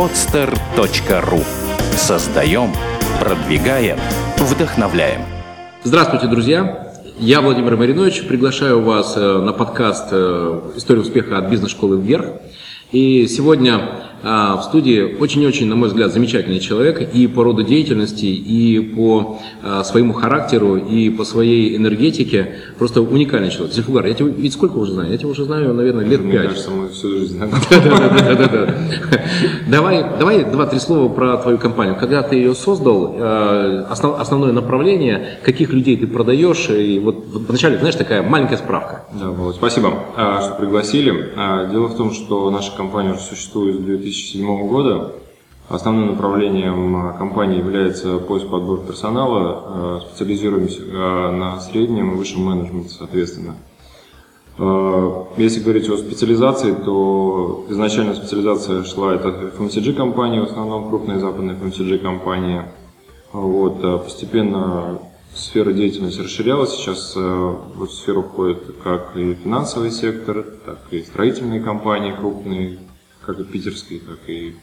podster.ru Создаем, продвигаем, вдохновляем. Здравствуйте, друзья! Я Владимир Маринович, приглашаю вас э, на подкаст э, «История успеха от бизнес-школы вверх». И сегодня в студии очень-очень, на мой взгляд, замечательный человек и по роду деятельности, и по а, своему характеру, и по своей энергетике. Просто уникальный человек. Зельфугар, я тебя ведь сколько уже знаю? Я тебя уже знаю, наверное, лет Мне пять. кажется, мы всю жизнь. Давай, давай два-три слова про твою компанию. Когда ты ее создал, э, основ- основное направление, каких людей ты продаешь, и вот вначале, знаешь, такая маленькая справка. Да, Володь, спасибо, а, что пригласили. А, Дело в том, что наша компания уже существует с 2007 года. Основным направлением а, компании является поиск подбор персонала. А, Специализируемся а, на среднем и высшем менеджменте, соответственно. Если говорить о специализации, то изначально специализация шла это FMCG компании, в основном крупные западные FMCG компании. Вот, постепенно сфера деятельности расширялась. Сейчас в эту сферу входит как и финансовый сектор, так и строительные компании крупные, как и питерские, так и,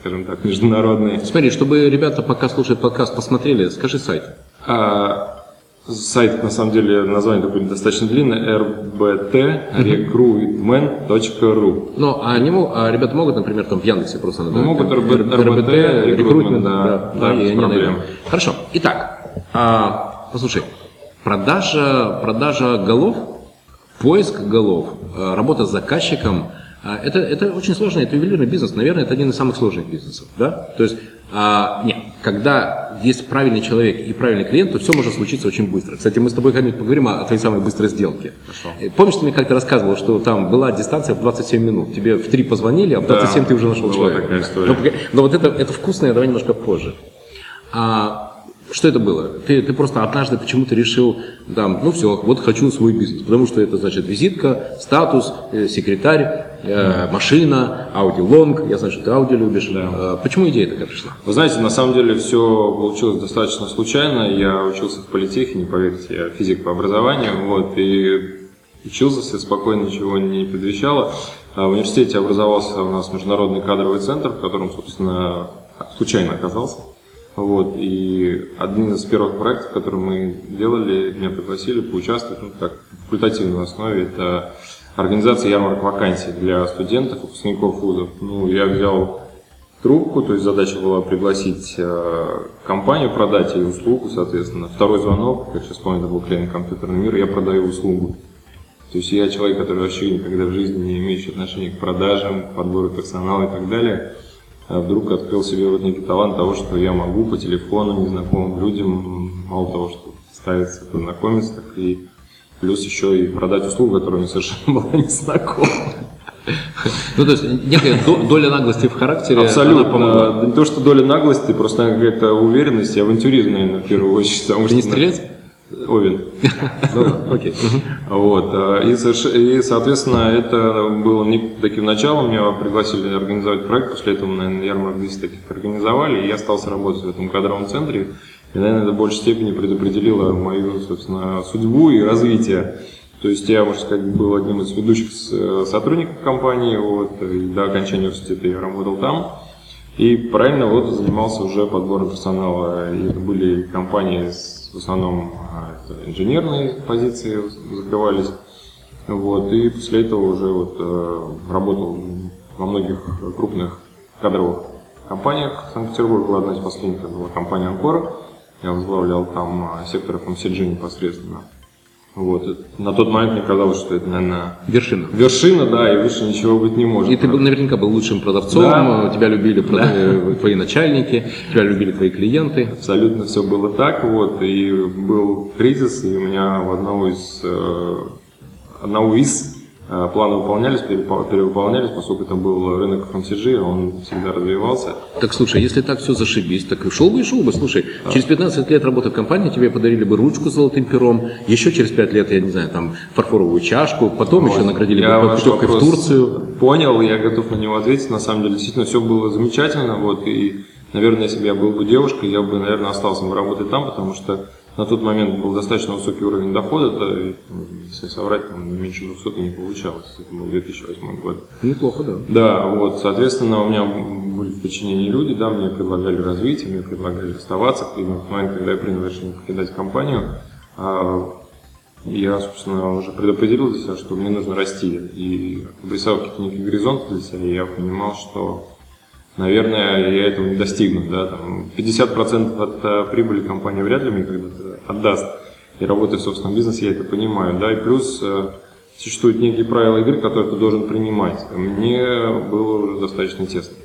скажем так, международные. Смотри, чтобы ребята, пока слушают подкаст, посмотрели, скажи сайт. А, сайт, на самом деле, название такое достаточно длинное, rbtrecruitment.ru Ну, а, они, а ребята могут, например, там в Яндексе просто набрать? Могут РБТ, рекрутмент, да, да, без проблем. Хорошо. Итак, а, послушай, продажа, продажа голов, поиск голов, а, работа с заказчиком, это, это очень сложный, это ювелирный бизнес, наверное, это один из самых сложных бизнесов, да? То есть, а, нет, когда есть правильный человек и правильный клиент, то все может случиться очень быстро. Кстати, мы с тобой когда-нибудь поговорим о, о твоей самой быстрой сделке. Э, Помнишь, ты мне как-то рассказывал, что там была дистанция в 27 минут, тебе в 3 позвонили, а в 27 ты уже нашел человека. такая история. Но, погоди, но вот это, это вкусное, давай немножко позже. А что это было? Ты, ты просто однажды почему-то решил, там, ну все, вот хочу свой бизнес, потому что это значит визитка, статус, э, секретарь, э, машина, аудиолонг, я знаю, что ты аудио любишь. Э, почему идея такая пришла? Вы знаете, на самом деле все получилось достаточно случайно. Я учился в политехе, не поверите, я физик по образованию, вот, и учился, все спокойно, ничего не предвещало. А В университете образовался у нас международный кадровый центр, в котором, собственно, случайно оказался. Вот, и один из первых проектов, который мы делали, меня пригласили поучаствовать, ну, так, в факультативной основе, это организация ярмарок вакансий для студентов, выпускников вузов. Ну, я взял трубку, то есть задача была пригласить э, компанию, продать ей услугу, соответственно. Второй звонок, как сейчас помню, это был клиент компьютерный мир, я продаю услугу. То есть я человек, который вообще никогда в жизни не имеющий отношения к продажам, к подбору персонала и так далее, вдруг открыл себе вот некий талант того, что я могу по телефону незнакомым людям, мало того, что ставиться, познакомиться, так и плюс еще и продать услугу, которая мне совершенно была незнакома. Ну, то есть некая до- доля наглости в характере. Абсолютно. Не то, что доля наглости, просто какая-то уверенность и авантюризм, наверное, в первую очередь. Ты не стрелец? Овен. Окей. Вот. а, И, соответственно, это было не таким началом. Меня пригласили организовать проект. После этого, наверное, ярмарок 200 таких организовали. И я остался работать в этом кадровом центре. И, наверное, это в большей степени предопределило мою, собственно, судьбу и развитие. То есть я, можно сказать, был одним из ведущих с- сотрудников компании. Вот, и до окончания университета я работал там. И параллельно вот занимался уже подбором персонала. И это были компании с в основном а, инженерные позиции закрывались. Вот, и после этого уже вот, э, работал во многих крупных кадровых компаниях. Санкт-Петербург была одна из последних, это была компания «Анкор». Я возглавлял там а, сектор FMCG непосредственно. Вот. На тот момент мне казалось, что это, наверное, Вершина. вершина, да, и выше ничего быть не может. И ты был, наверняка был лучшим продавцом, Да. тебя любили прода- э, твои начальники, тебя любили твои клиенты. Абсолютно все было так, вот, и был кризис, и у меня в одного из, э, одного из э, планы выполнялись, перевыполнялись, поскольку это был рынок FMCG, он всегда развивался. Так слушай, если так все зашибись, так и шел бы и шел бы. Слушай, через 15 лет работы в компании тебе подарили бы ручку с золотым пером, еще через 5 лет, я не знаю, там фарфоровую чашку, потом еще наградили Я бы путевкой в Турцию. Понял, я готов на него ответить. На самом деле, действительно, все было замечательно. Вот, и, наверное, если бы я был бы девушкой, я бы, наверное, остался бы работать там, потому что на тот момент был достаточно высокий уровень дохода, да, и, если соврать, там, меньше 200 не получалось. Это был 2008 год. Неплохо, да. Да, вот, соответственно, у меня были в подчинении люди, да, мне предлагали развитие, мне предлагали оставаться. В момент, когда я принял решение покидать компанию, а, я, собственно, уже предопределил для себя, что мне нужно расти. И обрисовал какие-то некие горизонты для себя, и я понимал, что, наверное, я этого не достигну. Да? Там 50% от э, прибыли компания вряд ли мне когда-то отдаст. И работая в собственном бизнесе, я это понимаю. Да? И плюс э, существуют некие правила игры, которые ты должен принимать. Мне было уже достаточно тесно.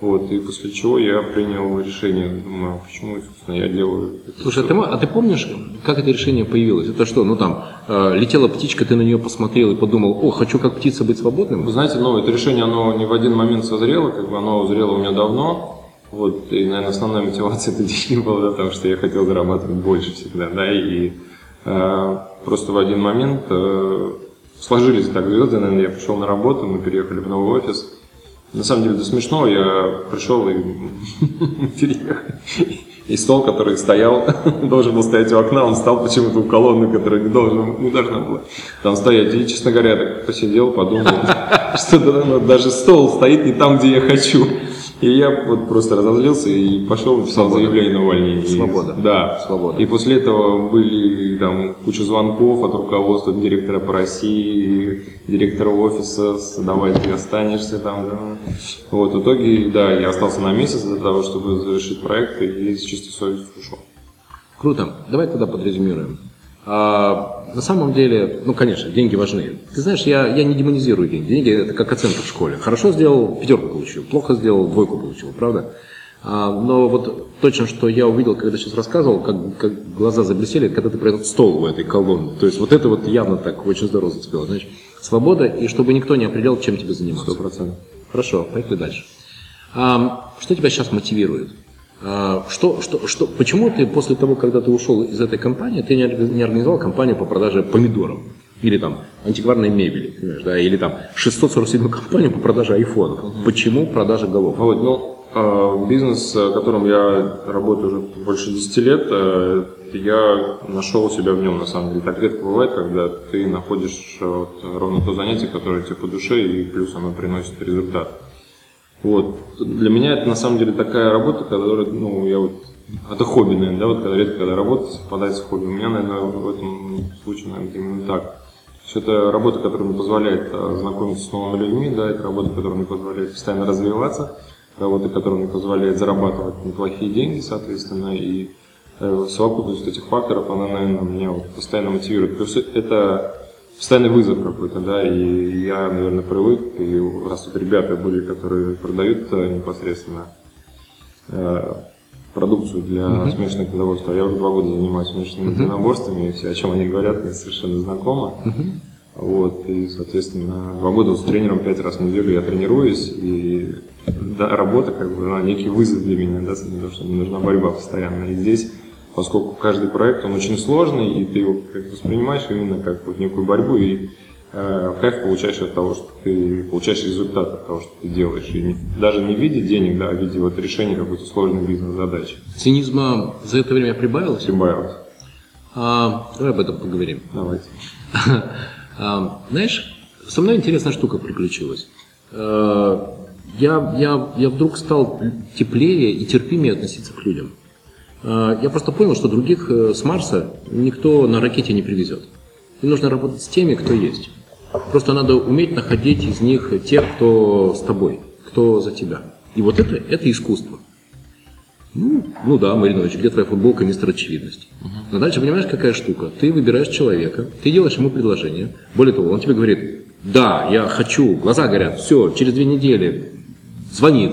Вот, и после чего я принял решение, думаю, а почему, собственно, я делаю это Слушай, а ты, а ты помнишь, как это решение появилось? Это что, ну там, э, летела птичка, ты на нее посмотрел и подумал, о, хочу как птица быть свободным? Вы знаете, ну, это решение, оно не в один момент созрело, как бы оно зрело у меня давно, вот, и, наверное, основная мотивация это деньги была, потому что я хотел зарабатывать больше всегда, да, и э, просто в один момент э, сложились так звезды, наверное, я пришел на работу, мы переехали в новый офис, на самом деле это смешно, я пришел и переехал. И стол, который стоял, должен был стоять у окна, он стал почему-то у колонны, которая не, должен, не должна была там стоять. И, честно говоря, так посидел, подумал, что даже стол стоит не там, где я хочу. И я вот просто разозлился и пошел написал Свобода. заявление на увольнение. Свобода. Да. Свобода. И после этого были там куча звонков от руководства директора по России, директора офиса, давай ты останешься там. Да. Вот, в итоге, да, я остался на месяц для того, чтобы завершить проект и с чистой совестью ушел. Круто. Давай тогда подрезюмируем. А, на самом деле, ну, конечно, деньги важны. Ты знаешь, я, я не демонизирую деньги. Деньги это как оценка в школе. Хорошо сделал, пятерку получил. Плохо сделал, двойку получил, правда? А, но вот точно, что я увидел, когда сейчас рассказывал, как, как глаза заблестели, когда ты про этот стол у этой колонны. То есть вот это вот явно так очень здорово зацепило. Значит, свобода, и чтобы никто не определял, чем тебе заниматься. Сто процентов. Хорошо, поехали дальше. А, что тебя сейчас мотивирует? А, что, что, что, почему ты после того, когда ты ушел из этой компании, ты не организовал компанию по продаже помидоров? Или там антикварной мебели, понимаешь, да, или там 647 компанию по продаже айфонов. Угу. Почему продажа голов? Вот, ну, а, бизнес, в котором я работаю уже больше 10 лет, э, я нашел себя в нем, на самом деле. Так редко бывает, когда ты находишь вот, ровно то занятие, которое тебе по душе, и плюс оно приносит результат. Вот. Для меня это на самом деле такая работа, которая, ну, я вот, это хобби, наверное, да, вот когда редко, когда работа совпадает с хобби. У меня, наверное, в этом случае, наверное, именно так. Это работа, которая мне позволяет а, знакомиться с новыми людьми, да, это работа, которая мне позволяет постоянно развиваться, работа, которая мне позволяет зарабатывать неплохие деньги, соответственно, и э, совокупность этих факторов, она, наверное, меня вот постоянно мотивирует. Плюс это постоянный вызов какой-то, да, и я, наверное, привык, и раз тут ребята были, которые продают э, непосредственно э, продукцию для uh-huh. смешанных единоборств, а я уже два года занимаюсь смешанными uh-huh. единоборствами, и все, о чем они говорят, мне совершенно знакомо. Uh-huh. Вот, и, соответственно, два года с тренером пять раз в неделю я тренируюсь, и да, работа, как бы, она некий вызов для меня, да, потому что мне нужна борьба постоянно. И здесь поскольку каждый проект, он очень сложный, и ты его как воспринимаешь именно как вот некую борьбу, и э, кайф получаешь от того, что ты получаешь результат от того, что ты делаешь. И не, даже не в виде денег, да, а в виде вот решения какой-то сложной бизнес-задачи. Цинизма за это время прибавилось? Прибавилось. А, давай об этом поговорим. Давайте. А, знаешь, со мной интересная штука приключилась. А, я, я, я вдруг стал теплее и терпимее относиться к людям. А, я просто понял, что других э, с Марса никто на ракете не привезет. И нужно работать с теми, кто есть. Просто надо уметь находить из них тех, кто с тобой, кто за тебя. И вот это, это искусство. Ну, ну да, Маринович, где твоя футболка, мистер очевидность? Угу. Но дальше понимаешь, какая штука? Ты выбираешь человека, ты делаешь ему предложение. Более того, он тебе говорит, да, я хочу, глаза горят, все, через две недели звонит,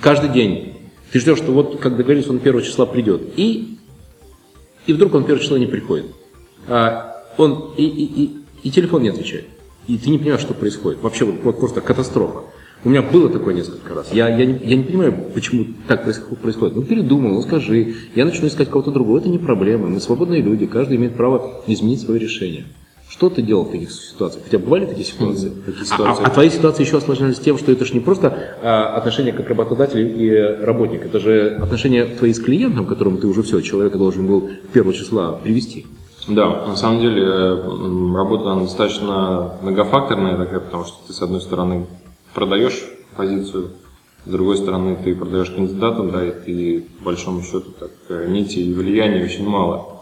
каждый день ты ждешь, что вот, как договорились, он первого числа придет. И, и вдруг он первого числа не приходит. А, он, и, и, и, и телефон не отвечает. И ты не понимаешь, что происходит. Вообще вот, вот просто катастрофа. У меня было такое несколько раз. Я, я, не, я не понимаю, почему так происходит. Ну, передумай, ну, скажи. Я начну искать кого-то другого. Это не проблема. Мы свободные люди. Каждый имеет право изменить свое решение. Что ты делал в таких ситуациях? Хотя бывали такие ситуации? Такие ситуации? А, а, а твои ситуации еще осложнялись тем, что это же не просто а, отношения как работодатель и работник, это же отношения твои с клиентом, которому ты уже все, человека должен был первого числа привести. Да, на самом деле работа она достаточно многофакторная такая, потому что ты с одной стороны продаешь позицию с другой стороны, ты продаешь кандидатам, да, и ты, по большому счету, так, э, нити и влияния очень мало.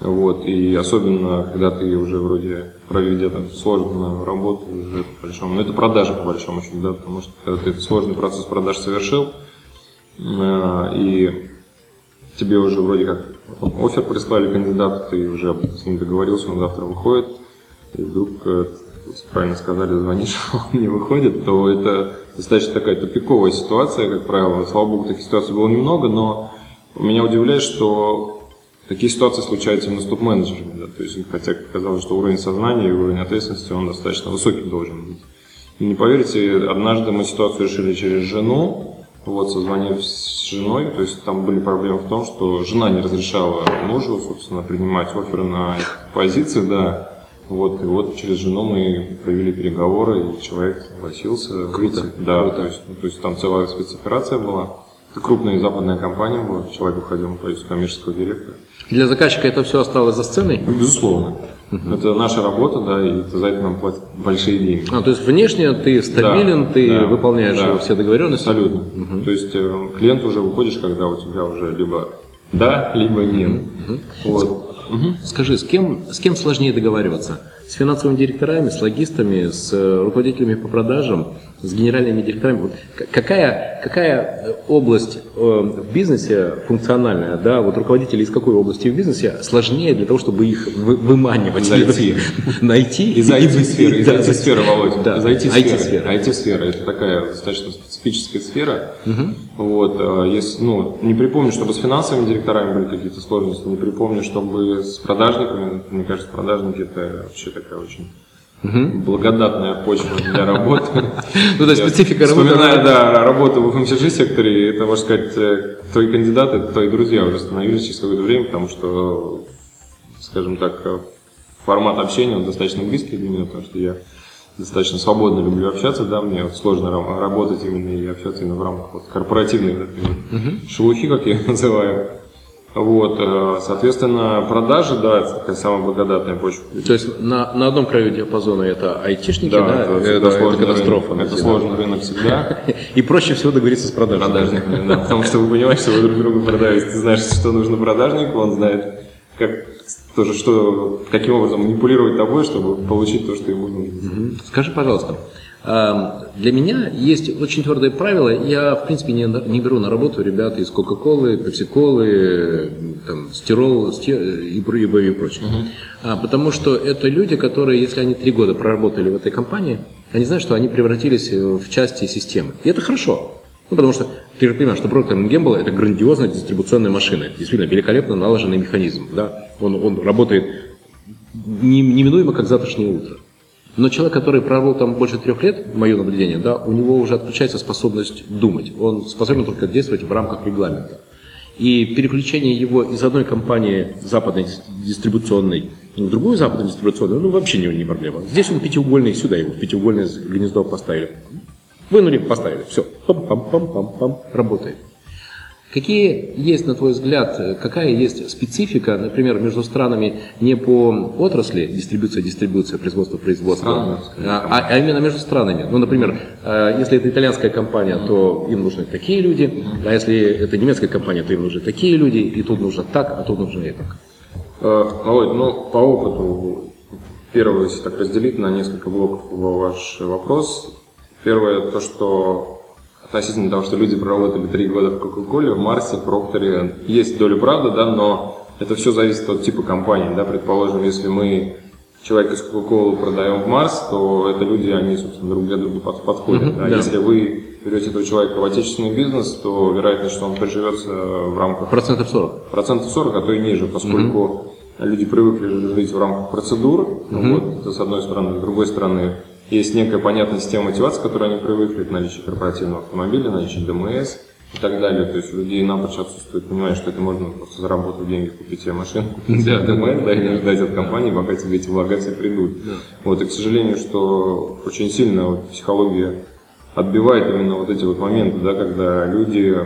Вот, и особенно, когда ты уже вроде проведя там сложную работу, уже по большому, ну это продажа по большому счету, да, потому что когда ты сложный процесс продаж совершил, э, и тебе уже вроде как офер прислали кандидату, ты уже с ним договорился, он завтра выходит, и вдруг, э, правильно сказали, звонишь, он не выходит, то это достаточно такая тупиковая ситуация, как правило. Слава богу, таких ситуаций было немного, но меня удивляет, что Такие ситуации случаются именно с топ-менеджерами, да, то есть, хотя казалось, что уровень сознания и уровень ответственности, он достаточно высокий должен быть. И не поверите, однажды мы ситуацию решили через жену, вот, созвонив с женой, то есть там были проблемы в том, что жена не разрешала мужу, собственно, принимать оферы на позиции, да, вот, и вот через жену мы провели переговоры, и человек согласился Круто. Да, Круто. То, есть, ну, то есть там целая спецоперация была. Это крупная западная компания была, человек уходил на позицию коммерческого директора. Для заказчика это все осталось за сценой? Ну, безусловно. Это наша работа, да, и за это нам платят большие деньги. А, то есть внешне ты стабилен, Да, ты да, выполняешь да. все договоренности? Абсолютно. То есть э, клиент уже выходишь, когда у тебя уже либо да, либо нет. Вот. Скажи, с кем, с кем сложнее договариваться? С финансовыми директорами, с логистами, с э, руководителями по продажам, с генеральными директорами? Вот какая, какая э, область э, в бизнесе функциональная, да, вот руководители из какой области в бизнесе сложнее для того, чтобы их вы- выманивать? Зайти. Найти? Из IT-сферы, из IT-сферы, Володь. Да, Из IT-сферы. IT-сфера. Это такая достаточно специфическая сфера. Вот, если, ну, не припомню, чтобы с финансовыми директорами были какие-то сложности, не припомню, чтобы с продажниками, мне кажется, продажники это вообще такая очень благодатная почва для работы. Ну, то есть специфика работы, Вспоминаю, она- да, работу в FMCG секторе, это, можно сказать, э, твои кандидаты, твои друзья уже становились через какое-то время, потому что, скажем так, э, формат общения он достаточно близкий для меня, потому что я достаточно свободно люблю общаться, да, мне вот сложно работать именно и общаться именно в рамках вот корпоративной вот этой вот шелухи, как я ее называю. Вот, э, соответственно, продажи, да, это такая самая благодатная почва. То есть на, на одном краю диапазона это айтишники, да, Да, это, это, всегда это сложный катастрофа. рынок. Это сложный рынок всегда. И проще всего договориться с продажниками. продажниками, да, потому что вы понимаете, что вы друг другу продаете. Ты знаешь, что нужно продажнику, он знает, как тоже что, каким образом манипулировать тобой, чтобы получить то, что ему нужно. Скажи, пожалуйста, для меня есть очень твердое правило. Я, в принципе, не, не беру на работу ребят из Кока-Колы, Пепси-Колы, там, Стирол Сти- и, и, и прочее. А, потому что это люди, которые, если они три года проработали в этой компании, они знают, что они превратились в части системы. И это хорошо. Ну, потому что ты же понимаешь, что Procter Gamble – это грандиозная дистрибуционная машина. Это действительно великолепно налаженный механизм. Да? Он, он работает не- неминуемо, как завтрашнее утро. Но человек, который проработал там больше трех лет, мое наблюдение, да, у него уже отключается способность думать. Он способен только действовать в рамках регламента. И переключение его из одной компании западной дис- дистрибуционной в другую западную дистрибуционную, ну вообще не, не проблема. Здесь он пятиугольный, сюда его в пятиугольное гнездо поставили. Вынули, поставили. Все. Пам-пам-пам-пам-пам. Работает. Какие есть, на твой взгляд, э, какая есть специфика, например, между странами не по отрасли, дистрибуция, дистрибуция, производство, производство, скажем, а, а- а именно между странами? Ну, например, э, если это итальянская компания, то им нужны такие люди, а если это немецкая компания, то им нужны такие люди, и тут нужно так, а тут нужно и так. Э, Володь, ну, по опыту, первое, если так разделить на несколько блоков ваш вопрос. Первое, то, что относительно того, что люди проработали три года в Кока-Коле, в Марсе, Прокторе, есть доля правды, да, но это все зависит от типа компании, да, предположим, если мы человек из Кока-Колы продаем в Марс, то это люди, они, собственно, друг для друга под- подходят. да. да. Если вы берете этого человека в отечественный бизнес, то вероятность, что он приживется в рамках Процентов 40. процентов 40, а то и ниже, поскольку люди привыкли жить в рамках процедур, ну вот, это с одной стороны, с другой стороны, есть некая понятная система мотивации, к которой они привыкли, это наличие корпоративного автомобиля, наличие ДМС и так далее. То есть у людей напрочь отсутствует понимание, что это можно просто заработать деньги, купить себе машину, купить себе ДМС, да, и не ждать от компании, пока тебе эти все придут. Вот, и, к сожалению, что очень сильно вот психология отбивает именно вот эти вот моменты, да, когда люди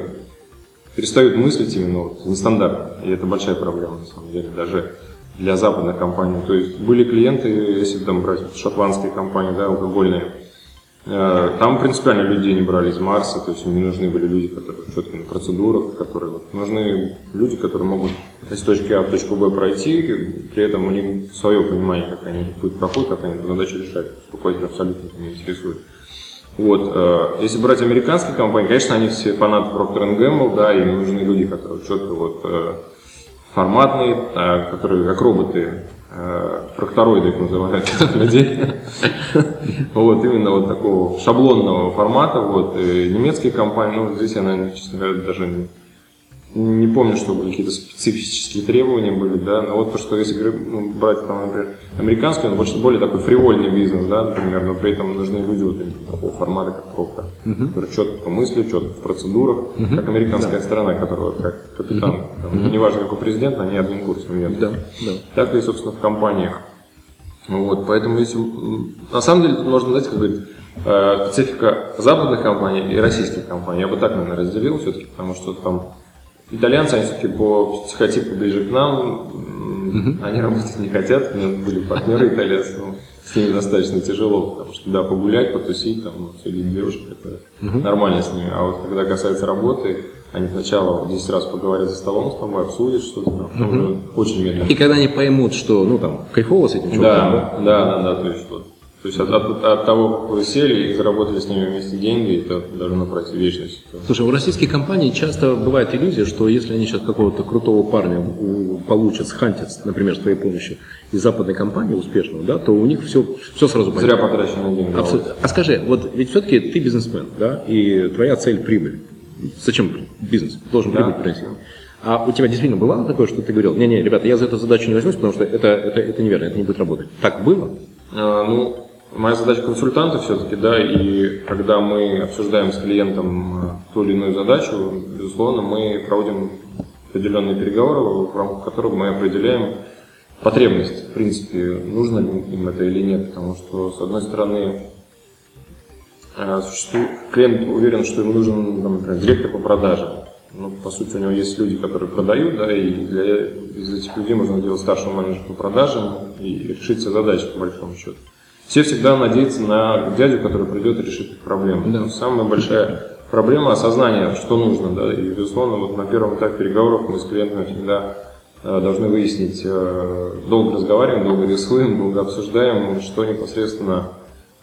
перестают мыслить именно вот нестандартно. И это большая проблема, на самом деле, даже для западных компаний. То есть были клиенты, если там брать шотландские компании, да, алкогольные, Э, Там принципиально людей не брали из Марса, то есть им не нужны были люди, которые четко на процедурах, которые вот, нужны люди, которые могут из точки А в точку Б пройти, при этом у них свое понимание, как они этот путь проходят, как они эту задачу решают. Руководитель абсолютно не интересует. Вот, э, если брать американские компании, конечно, они все фанаты Procter Gamble, да, им нужны люди, которые четко вот э, форматные, э, которые как роботы, э, проктороиды их называют людей. Вот, именно вот такого шаблонного формата. Вот, и немецкие компании, ну, здесь я, наверное, честно говоря, даже не, помню, чтобы какие-то специфические требования были, да, но вот то, что если ну, брать, там, например, американский, он больше, более такой фривольный бизнес, да, например, но при этом нужны люди вот такого формата, как Проктор, которые четко мыслят, четко в процедурах, как американская сторона, которая вот как капитан, там, неважно какой президент, они курсом едут. Да, да. Так и, собственно, в компаниях. Вот, поэтому если, на самом деле, тут можно, знаете, как говорить, э, специфика западных компаний и российских компаний. Я бы так, наверное, разделил все-таки, потому что там итальянцы, они все-таки по психотипу ближе к нам, они работать не хотят. У меня были партнеры итальянцы, но с ними достаточно тяжело, потому что, да, погулять, потусить, там, среди девушек, это нормально с ними. А вот когда касается работы, они сначала 10 раз поговорят за столом с тобой, обсудят что-то, там, потом уже очень медленно. И когда они поймут, что, ну, там, кайфово с этим чуваком, Да, да, да, да, то есть вот. То есть от, от- от того, как вы сели и заработали с ними вместе деньги, это должно пройти вечность. Слушай, у российских компаний часто бывает иллюзия, что если они сейчас какого-то крутого парня у- получат, схантят, например, с твоей помощью, из западной компании успешного, да, то у них все, все сразу Зря понятно. потраченные деньги. Абсолютно. А скажи, вот ведь все-таки ты бизнесмен, да, и твоя цель прибыль. Зачем бизнес? Должен Да. прибыль приносить. А у тебя действительно бывало такое, что ты говорил, не-не, ребята, я за эту задачу не возьмусь, потому что это, это, это неверно, это не будет работать. Так было? А, ну, моя задача консультанта все-таки, да, и когда мы обсуждаем с клиентом а, ту или иную задачу, безусловно, мы проводим определенные переговоры, в рамках которых мы определяем потребность, в принципе, нужно ли им это или нет, потому что, с одной стороны, существует, клиент уверен, что ему нужен, например, директор по продажам. Ну, по сути, у него есть люди, которые продают, да, и для, из этих людей можно сделать старшего менеджера по продажам и решить все задачи, по большому счету. Все всегда надеются на дядю, который придет и решит их проблему. Да. Самая большая проблема осознания, что нужно, да, и, безусловно, вот на первом этапе переговоров мы с клиентами всегда э, должны выяснить, э, долго разговариваем, долго рисуем, долго обсуждаем, что непосредственно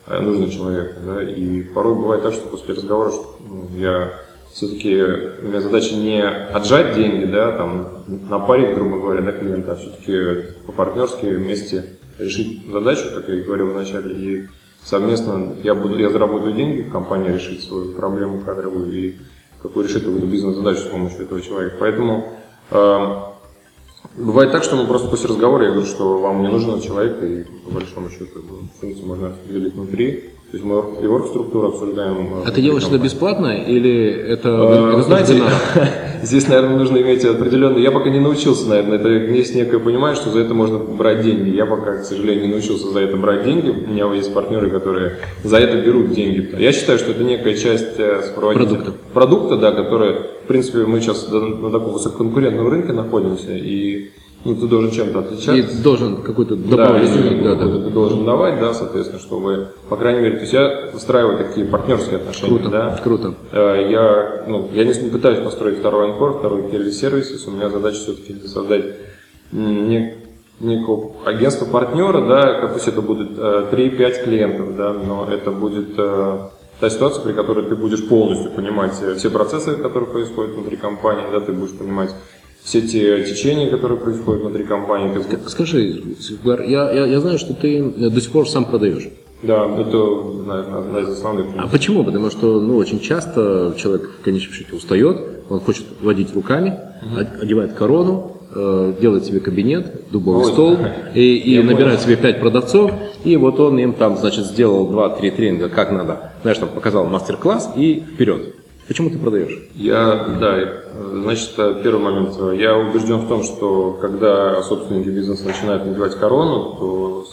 э, нужно человеку. Да? И порой бывает так, что после разговора что, ну, я все-таки у меня задача не отжать деньги, да, там, на паре, грубо говоря, до клиента, а все-таки по-партнерски вместе решить задачу, как я и говорил вначале, и совместно я буду, я заработаю деньги, компания решит свою проблему кадровую и какую решит какую-то бизнес-задачу с помощью этого человека. Поэтому э, Бывает так, что мы просто после разговора я говорю, что вам не нужен человек, и по большому счету функцию можно определить внутри. То есть мы и орг-структуру обсуждаем. А ты делаешь это бесплатно или это... Э, это знаете, здесь, наверное, нужно иметь определенный... Я пока не научился, наверное, это есть некое понимание, что за это можно брать деньги. Я пока, к сожалению, не научился за это брать деньги. У меня есть партнеры, которые за это берут деньги. Я считаю, что это некая часть э, Продукта. продукта, да, которая, в принципе, мы сейчас на таком высококонкурентном рынке находимся, и ну, ты должен чем-то отличаться. И должен какой-то Да, добавленный... если Да, да, ты да. должен давать, да, соответственно, чтобы, по крайней мере, то есть я выстраиваю такие партнерские отношения, Круто, да. круто. Э, Я, ну, я не пытаюсь построить второй анкор, второй сервис, у меня задача все-таки создать не- некого агентства партнера, да, как пусть это будет э, 3-5 клиентов, да, но это будет э, та ситуация, при которой ты будешь полностью понимать э, все процессы, которые происходят внутри компании, да, ты будешь понимать все те течения, которые происходят внутри компании. Скажи, я, я, я знаю, что ты до сих пор сам продаешь. Да, это, наверное, одна из основных. А почему? Потому что ну, очень часто человек в конечном счете устает, он хочет водить руками, од- одевает корону, э, делает себе кабинет, дубовый Ой, стол, и, и набирает понял. себе пять продавцов, и вот он им там, значит, сделал два-три тренинга, как надо, знаешь, там показал мастер-класс и вперед. Почему ты продаешь? Я, да, э, значит, первый момент. Я убежден в том, что когда собственники бизнеса начинают надевать корону, то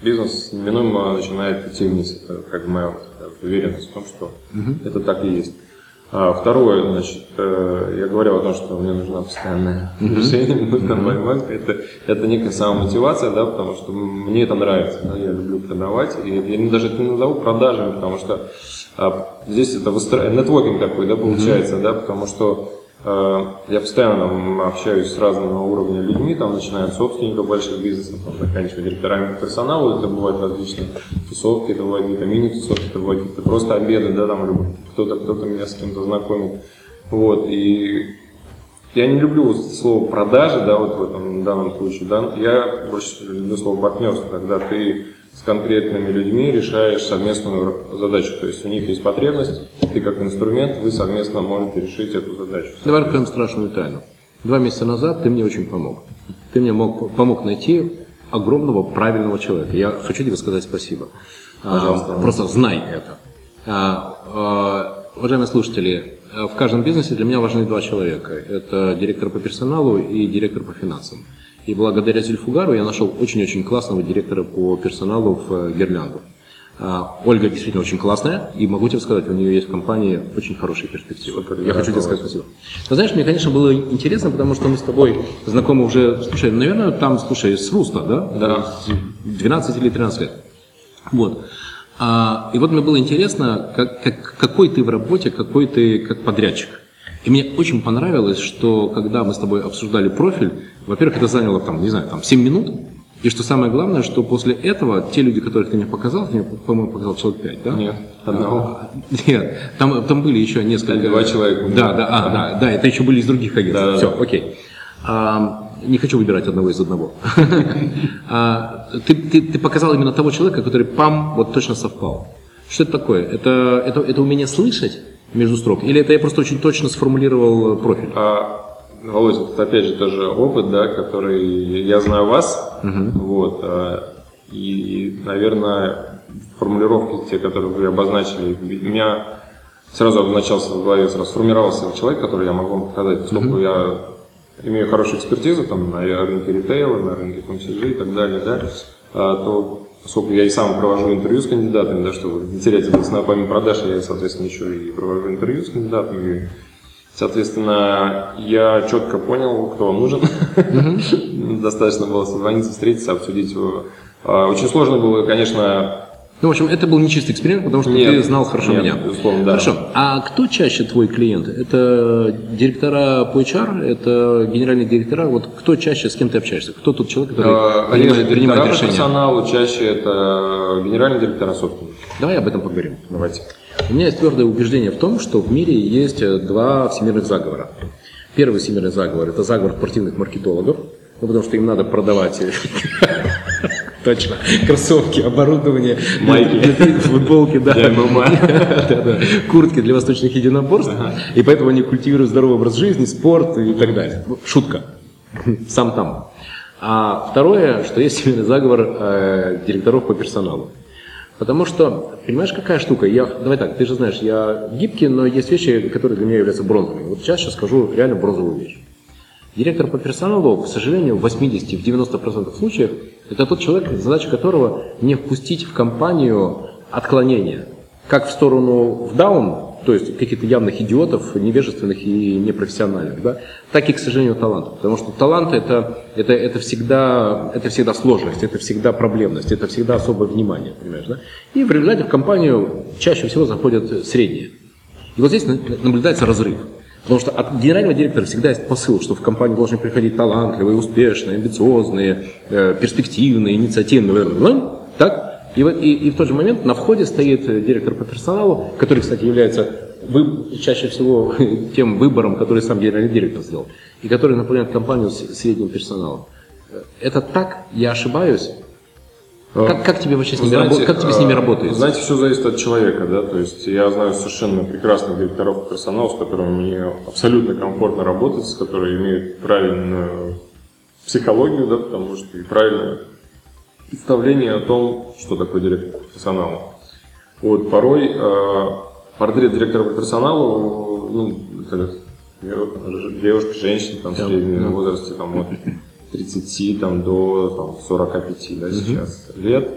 бизнес неминуемо начинает идти вниз. Это как бы моя уверенность в том, что это так и есть. А второе, значит, э, я говорил о том, что мне нужна постоянное движение, мне нужна борьба. Это, это некая самомотивация, да, потому что мне это нравится, да, я люблю продавать. И я даже это не назову продажами, потому что здесь это выстро... нетворкинг такой, да, получается, да, потому что э, я постоянно там общаюсь с разного уровня людьми, там, начиная от собственников больших бизнесов, там, заканчивая директорами персонала, это бывают различные тусовки, это бывают какие-то мини-тусовки, это бывают какие-то просто обеды, да, там, кто-то, кто-то меня с кем-то знакомит, вот, и я не люблю слово продажи, да, вот в этом данном случае, да, я больше люблю слово партнерство, когда ты с конкретными людьми решаешь совместную задачу. То есть у них есть потребность, ты как инструмент, вы совместно можете решить эту задачу. Давай откроем страшную тайну. Два месяца назад ты мне очень помог. Ты мне мог, помог найти огромного правильного человека. Я хочу тебе сказать спасибо. Пожалуйста. А, просто знай это. А, а, уважаемые слушатели, в каждом бизнесе для меня важны два человека. Это директор по персоналу и директор по финансам. И благодаря Зельфугару я нашел очень-очень классного директора по персоналу в э, Гирлянду. А, Ольга действительно очень классная, и могу тебе сказать, у нее есть в компании очень хорошие перспективы. Супер, я я хочу тебе сказать спасибо. Ты знаешь, мне, конечно, было интересно, потому что мы с тобой знакомы уже, слушай, наверное, там, слушай, с Руста, да? Да. С 12 или 13 лет. Вот. А, и вот мне было интересно, как, как- какой ты в работе, какой ты как подрядчик. И мне очень понравилось, что когда мы с тобой обсуждали профиль, во-первых, это заняло там, не знаю, там 7 минут, и что самое главное, что после этого те люди, которых ты мне показал, ты мне, по-моему, показал человек 5, да? Нет, одного. Нет, там, там были еще несколько... Два человека. Да, да, а, да, да, это еще были из других агентств. Да, да, Все, да. окей. А, не хочу выбирать одного из одного. А, ты, ты, ты показал именно того человека, который пам, вот точно совпал. Что это такое? Это, это, это умение слышать между строк? Или это я просто очень точно сформулировал профиль? А, Володь, это опять же тоже опыт, да, который я знаю вас, вот, а, и, наверное, формулировки, те, которые вы обозначили, у меня сразу обозначался в голове, сразу сформировался человек, который я могу вам показать, поскольку я имею хорошую экспертизу там, на рынке ритейла, на рынке FMCG и так далее, да, а, то поскольку я и сам провожу интервью с кандидатами, да, чтобы не терять это на память продаж, я, соответственно, еще и провожу интервью с кандидатами, Соответственно, я четко понял, кто вам нужен. Достаточно было созвониться, встретиться, обсудить его. А, Очень сложно было, конечно, Ну, в общем, это был нечистый эксперимент, потому что Нет, ты знал хорошо нет, меня. безусловно, да. Хорошо. А кто чаще твой клиент? Это директора по HR? Это генеральные директора? Вот кто чаще, с кем ты общаешься? Кто тот человек, который э, конечно, принимает, принимает решения? персоналу чаще это генеральный директор собственник. Давай об этом поговорим. Давайте. У меня есть твердое убеждение в том, что в мире есть э, два всемирных заговора. Первый всемирный заговор – это заговор спортивных маркетологов, ну, потому что им надо продавать э, точно кроссовки, оборудование, Майки. футболки, да, ММА. Куртки для восточных единоборств, и поэтому они культивируют здоровый образ жизни, спорт и так далее. Шутка. Сам там. А второе, что есть всемирный заговор э, директоров по персоналу. Потому что, понимаешь, какая штука? Я, давай так, ты же знаешь, я гибкий, но есть вещи, которые для меня являются бронзовыми. Вот сейчас сейчас скажу реально бронзовую вещь. Директор по персоналу, к сожалению, в 80, в 90% случаев, это тот человек, задача которого не впустить в компанию отклонения. Как в сторону в даун, то есть каких-то явных идиотов, невежественных и непрофессиональных, да, так и, к сожалению, талантов. Потому что талант это, это, это, всегда, это всегда сложность, это всегда проблемность, это всегда особое внимание, понимаешь, да? И в результате в компанию чаще всего заходят средние. И вот здесь на- наблюдается разрыв. Потому что от генерального директора всегда есть посыл, что в компанию должны приходить талантливые, успешные, амбициозные, э, перспективные, инициативные. ну, Так? И, и- и в тот же момент на входе стоит э, директор по персоналу, который, кстати, является вы- чаще всего тем выбором, который сам генеральный директор сделал, и который наполняет компанию средним персоналом. Э, Это так? Я ошибаюсь? Как, как тебе вообще с ними, рабо- как тебе с ними э, работает? Знаете, все зависит от человека, да, то есть я знаю совершенно прекрасных директоров персонала, с которыми мне абсолютно комфортно работать, с которыми имеют правильную психологию, да, потому что и правильное представление о том, что такое директор по персоналу. Вот порой э, портрет директора по персоналу, ну, девушка, женщина там, в среднем возрасте там, от 30 там, до там, 45 да, сейчас лет.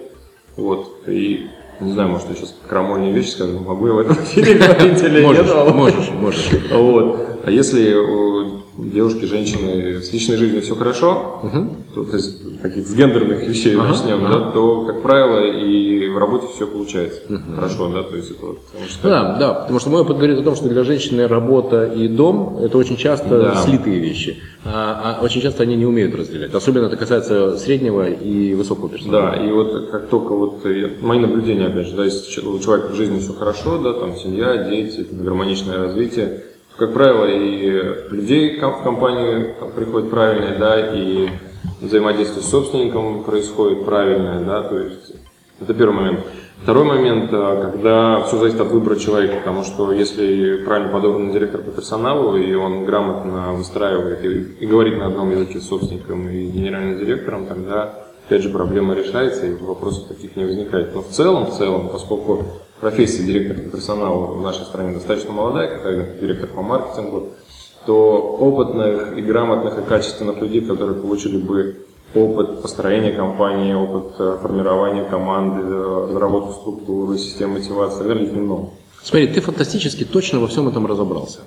Вот. И не знаю, может, я сейчас крамольные вещи скажу, могу я в этом эфире говорить или нет. Можешь, можешь, можешь. Вот. А если у девушки, женщины с личной жизнью все хорошо, то, то есть каких-то гендерных вещей Ага, начнем, ага. да, то, как правило, и в работе все получается хорошо, да, то есть это вот, потому что Да, да, потому что мой опыт говорит о том, что для женщины работа и дом – это очень часто Да. слитые вещи. А, а очень часто они не умеют разделять. Особенно это касается среднего и высокого персонала. Да, и вот как только вот э, мои наблюдения, опять же, да, если у человека в жизни все хорошо, да, там семья, дети, гармоничное развитие, как правило, и людей в компанию там приходит правильное, да, и взаимодействие с собственником происходит правильное, да, то есть это первый момент. Второй момент, э, когда все зависит от выбора человека, потому что если правильно подобранный директор по персоналу, и он грамотно выстраивает и, и говорит на одном языке с собственником и генеральным директором, тогда опять же проблема решается и вопросов таких не возникает. Но в целом, в целом, поскольку профессия директора по персоналу в нашей стране достаточно молодая, как директор по маркетингу, то опытных и грамотных и качественных людей, которые получили бы опыт построения компании, опыт э, формирования команды, э, разработки структуры, системы мотивации и так далее, их немного. Смотри, ты фантастически точно во всем этом разобрался.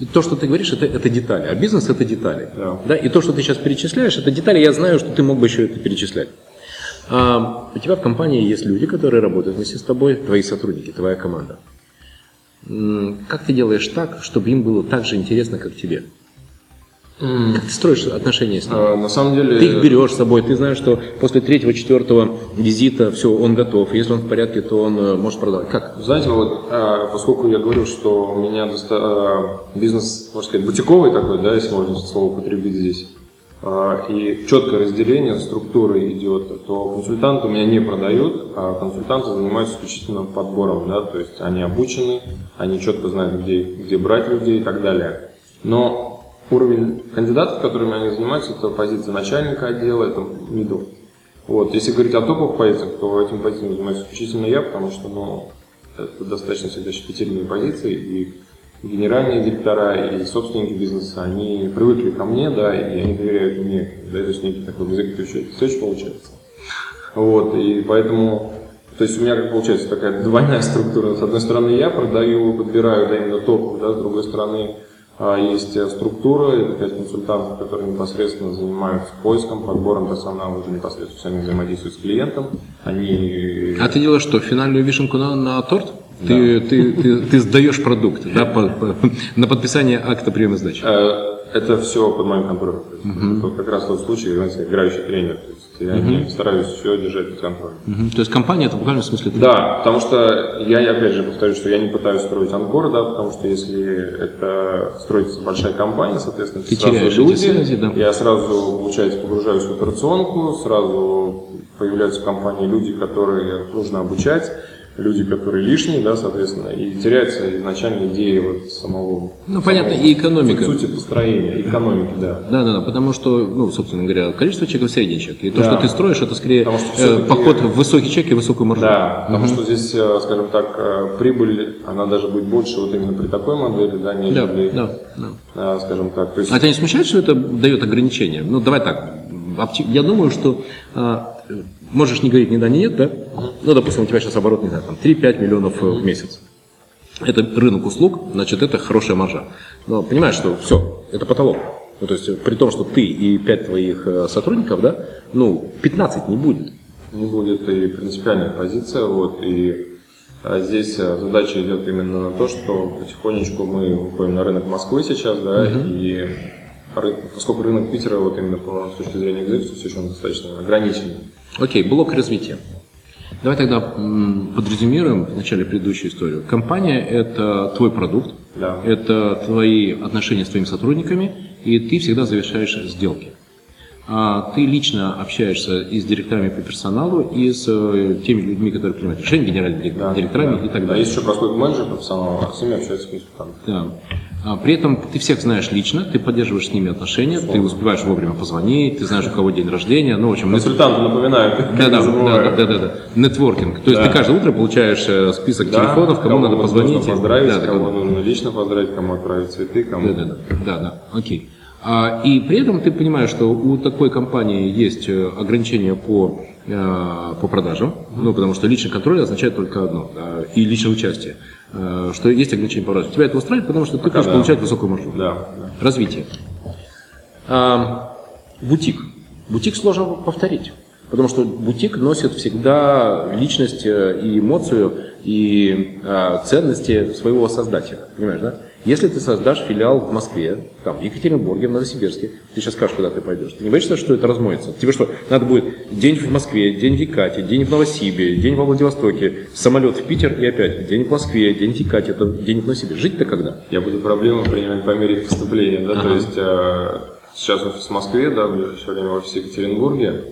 И то, что ты говоришь, это, это детали, а бизнес это детали. Да. И то, что ты сейчас перечисляешь, это детали, я знаю, что ты мог бы еще это перечислять. Ам, у тебя в компании есть люди, которые работают вместе с тобой, твои сотрудники, твоя команда. Как ты делаешь так, чтобы им было так же интересно, как тебе? Как ты строишь отношения с ними? Э, На самом деле... Ты их берешь с собой, ты знаешь, что после третьего, четвертого визита все, он готов. Если он в порядке, то он э, может продавать. Как? Знаете, вот а, поскольку я говорю, что у меня доста- а, бизнес, можно сказать, бутиковый такой, да, если можно слово употребить здесь, а, и четкое разделение структуры идет, то консультанты у меня не продают, а консультанты занимаются исключительно подбором, да, то есть они обучены, они четко знают, где, где брать людей и так далее. Но уровень кандидатов, которыми они занимаются, это позиция начальника отдела, это middle. Вот. Если говорить о топовых позициях, то этим позициям занимаюсь исключительно я, потому что ну, это достаточно всегда щепетильные позиции, и генеральные директора и собственники бизнеса, они привыкли ко мне, да, и они доверяют мне, да, то есть некий такой executive search получается. Вот, и поэтому, то есть у меня как получается такая двойная структура. С одной стороны я продаю, подбираю, да, именно топ, да, с другой стороны а, есть э, структура, это пять консультантов, которые непосредственно занимаются поиском, подбором персонала, уже непосредственно сами взаимодействуют с клиентом. Они А ты делаешь что, финальную вишенку на, на торт? Ты, ты, ты, ты сдаешь продукт да, по- по- на подписание акта приема сдачи. Э, Это все под моим контролем. Есть Это как раз тот случай, знаете, играющий тренер. То есть я не стараюсь все держать под контролем. Мгм. То есть компания это буквально в смысле ты. Да, потому что я, я опять же повторю, что я не пытаюсь строить анкор, да, потому что если это строится большая компания, соответственно, Ты сразу люди, связи, да. я сразу, получается, погружаюсь в операционку, сразу появляются в компании люди, которые нужно обучать, люди, которые лишние, да, соответственно, и теряется изначально идея вот самого... Ну, понятно, самого и экономика. Сути построения, экономики, да. Да, да, да, потому что, ну, собственно говоря, количество чеков средний чек. И то, Да. что ты строишь, это скорее э, поход в высокий чек и высокую маржу. Да, потому что здесь, э, скажем так, э, прибыль, она даже будет больше вот именно при такой модели, да, да, нежели, да, да. э, скажем так, то есть А тебя не смущает, что это дает ограничения? Ну, давай так. Я думаю, что можешь не говорить ни да, ни нет, да? Ну, допустим, у тебя сейчас оборот, не знаю, там 3-5 миллионов э, в месяц. Это рынок услуг, значит, это хорошая маржа. Но понимаешь, что все, это потолок. Ну, то есть, при том, что ты и 5 твоих э, сотрудников, да, ну, 15 не будет. не будет и принципиальная позиция, вот, и а, здесь э, задача идет именно на то, что потихонечку мы выходим на рынок Москвы сейчас, да, и ры- поскольку рынок Питера, вот именно по, с точки зрения экзекуции, все еще он достаточно ограниченный. Окей, блок развития. Давай тогда м, подрезюмируем в начале предыдущую историю. Компания – это твой продукт, Да. это твои отношения с твоими сотрудниками, и ты всегда завершаешь сделки. А ты лично общаешься и с директорами по персоналу, и с э, теми людьми, которые принимают решения, генеральными дирек- Да, директорами да. и так А далее. есть еще простой менеджер профессионал, а с ними общаются консультанты. Да. А при этом ты всех знаешь лично, ты поддерживаешь с ними отношения, ты успеваешь вовремя позвонить, ты знаешь, у кого день рождения, ну, в общем, Консультанты напоминают, как Да, да, да, да, да, да. Нетворкинг. То есть Да. ты каждое утро получаешь э, список Да, телефонов, кому надо нужно позвонить. поздравить, Да, да, кому- нужно лично поздравить, кому отправить цветы, кому... да, да, да, да, да, окей. А, и при этом ты понимаешь, что у такой компании есть э, ограничения по э, по продажам, ну, потому что личный контроль означает только одно, и личное участие, что есть ограничение по продажам. Тебя это устраивает, потому что ты хочешь да. получать высокую маржу. Да, да. Развитие. А, бутик. Бутик сложно повторить. Потому что бутик носит всегда личность э, и эмоцию, и а, ценности своего создателя. Понимаешь, да? Если ты создашь филиал в Москве, там, в Екатеринбурге, в Новосибирске, ты сейчас скажешь, куда ты пойдешь. Ты не боишься, что это размоется? Тебе что, надо будет день в Москве, день в Екате, день в Новосибе, день во Владивостоке, самолет в Питер и опять день в Москве, день в Екате, это день в Новосибе. Жить-то когда? Я буду проблемы принимать по мере их поступления, да, то есть э, сейчас офис в Москве, да, в ближайшее время офис в Екатеринбурге,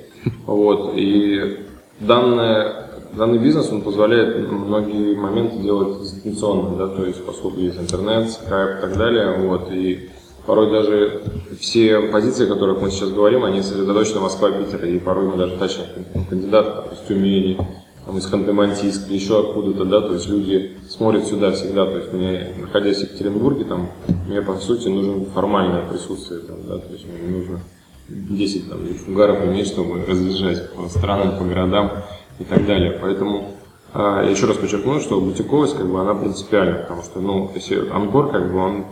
вот, и данное, данный бизнес, он позволяет многие моменты делать дистанционно, да, то есть поскольку есть интернет, скайп и так далее, вот, и порой даже все позиции, о которых мы сейчас говорим, они сосредоточены Москва-Питер, и порой мы даже тащим кандидатов из Тюмени, там, из Ханты-Мансийска, еще откуда-то, да, то есть люди смотрят сюда всегда, то есть мне, находясь в Екатеринбурге, там, мне, по сути, нужно формальное присутствие, там, да, то есть мне нужно 10 там, фугаров иметь, чтобы разъезжать по странам, по городам и так далее. Поэтому а, я еще раз подчеркну, что бутиковость, как бы, она принципиальна, потому что, ну, если Анкор, как бы, он,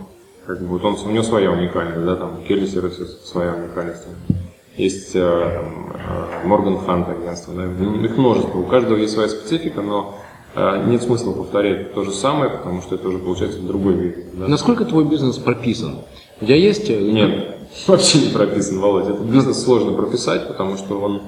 как бы, вот он, у него своя уникальность, да, там, Келли Сервис своя уникальность, есть там, э, Морган Хант агентство, да, их множество, у каждого есть своя специфика, но нет смысла повторять то же самое, потому что это уже получается другой вид. Да? Насколько твой бизнес прописан? У тебя есть... э, Нет, вообще не прописан, Володя. Этот бизнес сложно прописать, потому что он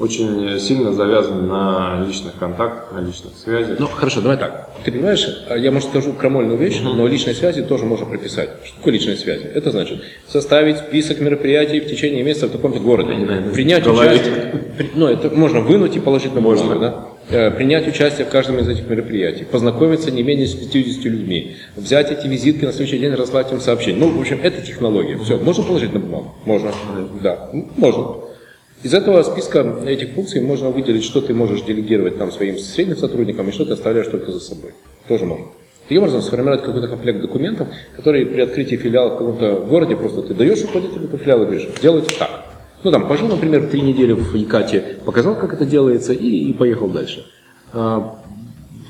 очень сильно завязан на личных контактах, на личных связях. Ну, хорошо, давай так. Ты понимаешь, а я, может, скажу крамольную вещь, но личные связи тоже можно прописать. Что такое личные связи? Это значит составить список мероприятий в течение месяца в таком-то городе. Принять голове. участие... при- Ну, это можно вынуть и положить на бумагу, да? Э, Принять участие в каждом из этих мероприятий, познакомиться не менее с 50 людьми, взять эти визитки на следующий день, разослать им сообщение. Ну, в общем, это технология. Все, можно положить на бумагу? Можно. Да, можно. Из этого списка этих функций можно выделить, что ты можешь делегировать там своим средним сотрудникам и что ты оставляешь только за собой. Тоже можно. Таким образом, сформировать какой-то комплект документов, который при открытии филиала в каком-то городе просто ты даешь руководителю этого филиала и говоришь, делайте так. Ну там, пожил, например, три недели в Якате, показал, как это делается, и, и поехал дальше. А,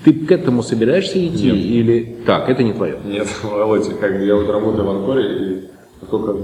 ты к этому собираешься идти или так, это не твое? Нет, Володя, как я вот работаю в Анкоре, и только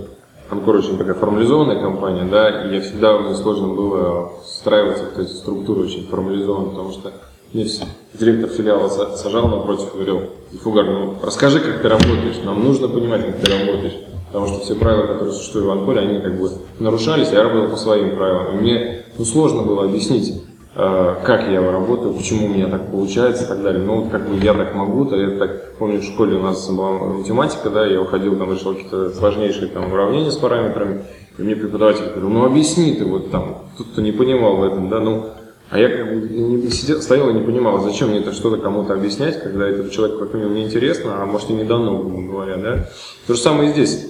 Анкор очень такая формализованная компания, да, и я всегда мне сложно было встраиваться в эти структуры очень формализованные, потому что мне директор филиала са- сажал напротив и говорил, Фугар, ну расскажи, как ты работаешь, нам нужно понимать, как ты работаешь. Потому что все правила, которые существуют в Анкоре, они как бы нарушались, а я работал по своим правилам. И мне ну, сложно было объяснить, как я работаю, почему у меня так получается и так далее. Ну, вот как бы я так могу, то я так помню, в школе у нас была математика, да, я уходил, там решал какие-то сложнейшие там уравнения с параметрами, и мне преподаватель говорил, ну объясни ты вот там, кто-то не понимал в этом, да, ну, а я как бы не сидел, стоял и не понимал, зачем мне это что-то кому-то объяснять, когда этот человек как минимум не интересно, а может и не дано, грубо говоря, да. То же самое и здесь.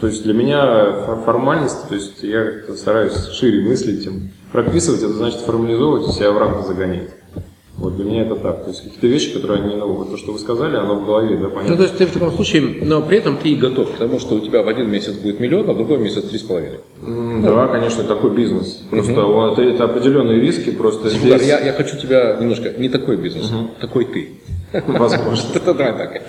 То есть для меня фор- формальность, то есть я как-то стараюсь шире мыслить, чем прописывать, это значит формализовывать и себя в рамки загонять. Вот для меня это так. То есть какие-то вещи, которые они, ну, вот то, что вы сказали, оно в голове, да, Ну, понятно. то есть ты в таком случае, но при этом ты и готов к тому, что у тебя в один месяц будет миллион, а в другой месяц три с половиной. Да, конечно, такой бизнес. Просто вот это, определенные риски, просто Фугар, здесь... я, я хочу тебя немножко, не такой бизнес, такой ты. Возможно. Давай так.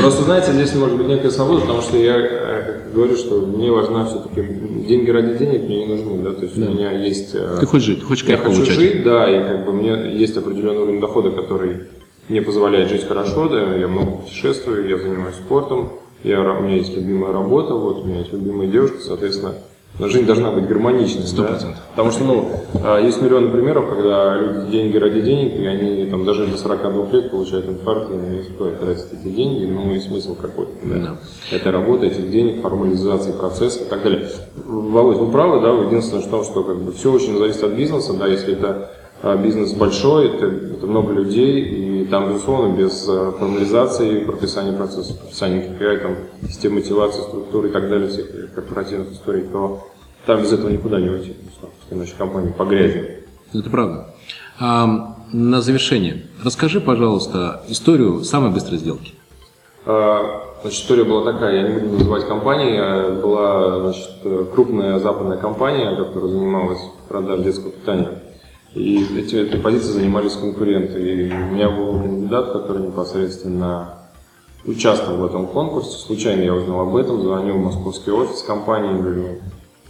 Просто, знаете, здесь может быть некая свобода, потому что я э, говорю, что мне важна все-таки деньги ради денег мне не нужны, да, то есть у меня есть... э, Ты хочешь жить, хочешь Я кайф хочу получать. жить, да, и как бы мне есть определенный уровень дохода, который мне позволяет жить хорошо, да, я много путешествую, я занимаюсь спортом, я, у меня есть любимая работа, вот, у меня есть любимая девушка, соответственно, но жизнь должна быть гармоничной. Сто да. Потому что, ну, а, есть миллионы примеров, когда люди деньги ради денег, и они там даже до 42 лет получают инфаркт, и не стоит тратить эти деньги, ну и смысл какой-то. Да. Это работа этих денег, формализация процесса и так далее. Володь, вы правы, да, единственное, что, что как бы все очень зависит от бизнеса, да, если это а, бизнес большой, это, это много людей, и там, безусловно, без а, формализации, прописания процесса, прописания KPI, там, системы мотивации, структуры и так далее, всех корпоративных историй, то там без этого никуда не уйти, иначе компания погрязнет. Это правда. А, на завершение, расскажи, пожалуйста, историю самой быстрой сделки. А, Значит, история была такая, я не буду называть компании, а была значит, крупная западная компания, которая занималась продажей детского питания. И эти, этой позиции занимались конкуренты. И у меня был кандидат, который непосредственно участвовал в этом конкурсе. Случайно я узнал об этом, звонил в московский офис компании, говорю,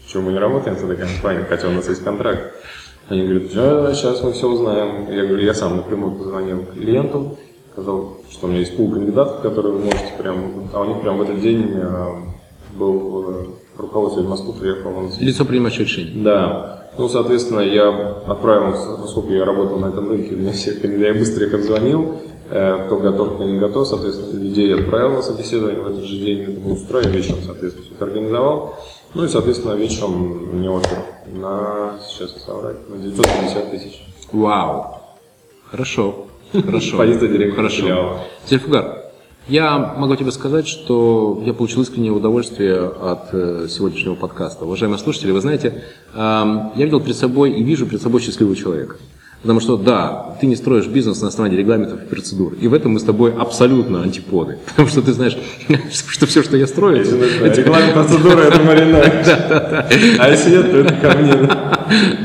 что мы не работаем с этой компанией, хотя у нас есть контракт. Они говорят, да, сейчас мы все узнаем. Я говорю, я сам напрямую позвонил клиенту, сказал, что у меня есть пул кандидатов, которые вы можете прям... А у них прям в этот день э, был э, руководитель в Москву, приехал. Он... Лицо принимающее решение. Да. Ну, соответственно, я отправился, поскольку я работал на этом рынке, мне всех я быстро их обзвонил, э, кто готов, кто не готов, соответственно, людей отправил на собеседование в этот же день, это был с вечером, соответственно, все это организовал. Ну и, соответственно, вечером мне офер на, сейчас соврать, на 950 тысяч. Вау. Хорошо. Хорошо. Позиция директора Хорошо. филиала. Я могу тебе сказать, что я получил искреннее удовольствие от э, сегодняшнего подкаста. Уважаемые слушатели, вы знаете, я видел перед собой и вижу перед собой счастливого человека. Потому что, да, ты не строишь бизнес на основании регламентов и процедур. И в этом мы с тобой абсолютно антиподы. Потому что ты знаешь, что все, что я строю, это- Регламент процедуры это Марина. А если нет, то это ко мне.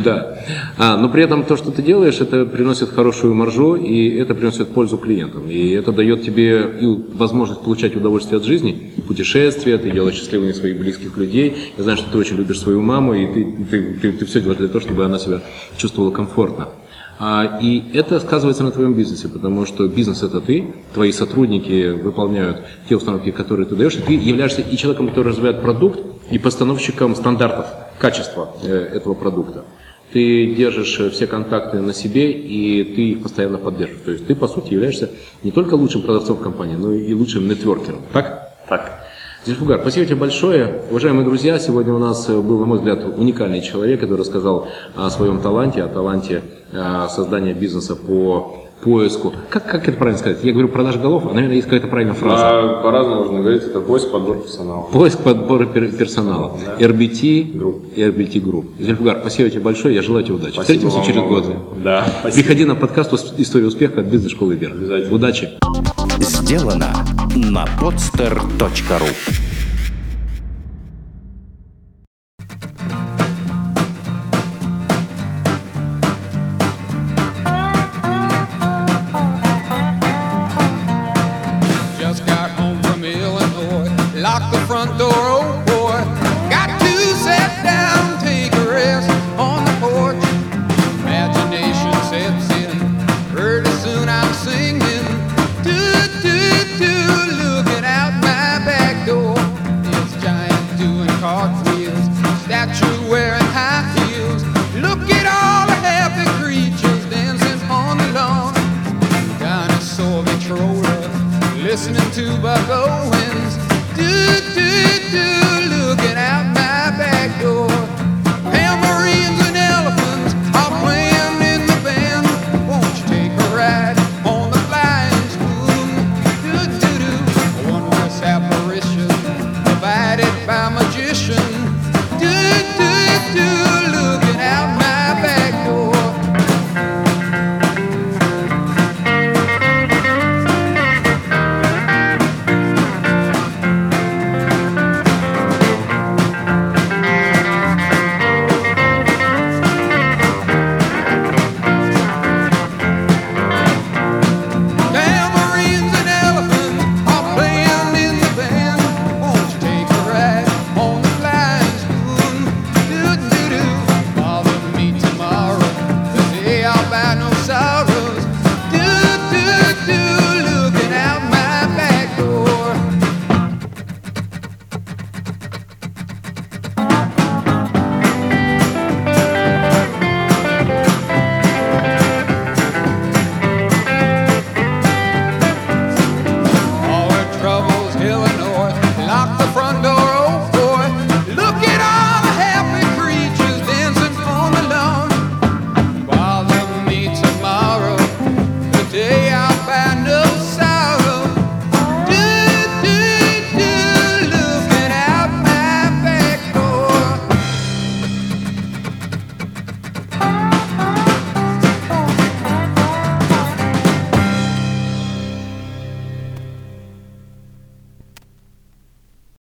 Да. А, но при этом то, что ты делаешь, это приносит хорошую маржу, и это приносит пользу клиентам. И это дает тебе и возможность получать удовольствие от жизни, путешествия, ты делаешь счастливыми своих близких людей. Я знаю, что ты очень любишь свою маму, и ты, ты, ты, ты все делаешь для того, чтобы она себя чувствовала комфортно. А, и это сказывается на твоем бизнесе, потому что бизнес это ты, твои сотрудники выполняют те установки, которые ты даешь, и ты являешься и человеком, который развивает продукт, и постановщиком стандартов качества э, этого продукта. Ты держишь э, все контакты на себе, и ты их постоянно поддерживаешь. То есть ты, по сути, являешься не только лучшим продавцом компании, но и лучшим нетворкером. Так? Так. Зельфугар, спасибо тебе большое. Уважаемые друзья, сегодня у нас э, был, на мой взгляд, уникальный человек, который рассказал о своем таланте, о таланте э, создания бизнеса по поиску. Как, как это правильно сказать? Я говорю продаж голов, а, наверное, есть какая-то правильная фраза. А по-разному можно говорить, это поиск, подбор персонала. Поиск подбора пер- персонала. RBT Group. RBT Group. Зельфугар, спасибо тебе большое, я желаю тебе удачи. Спасибо Встретимся через год. огромное. Да, спасибо. Приходи на подкаст «История успеха» от бизнес-школы Вера. Обязательно. Удачи. Сделано на podster.ru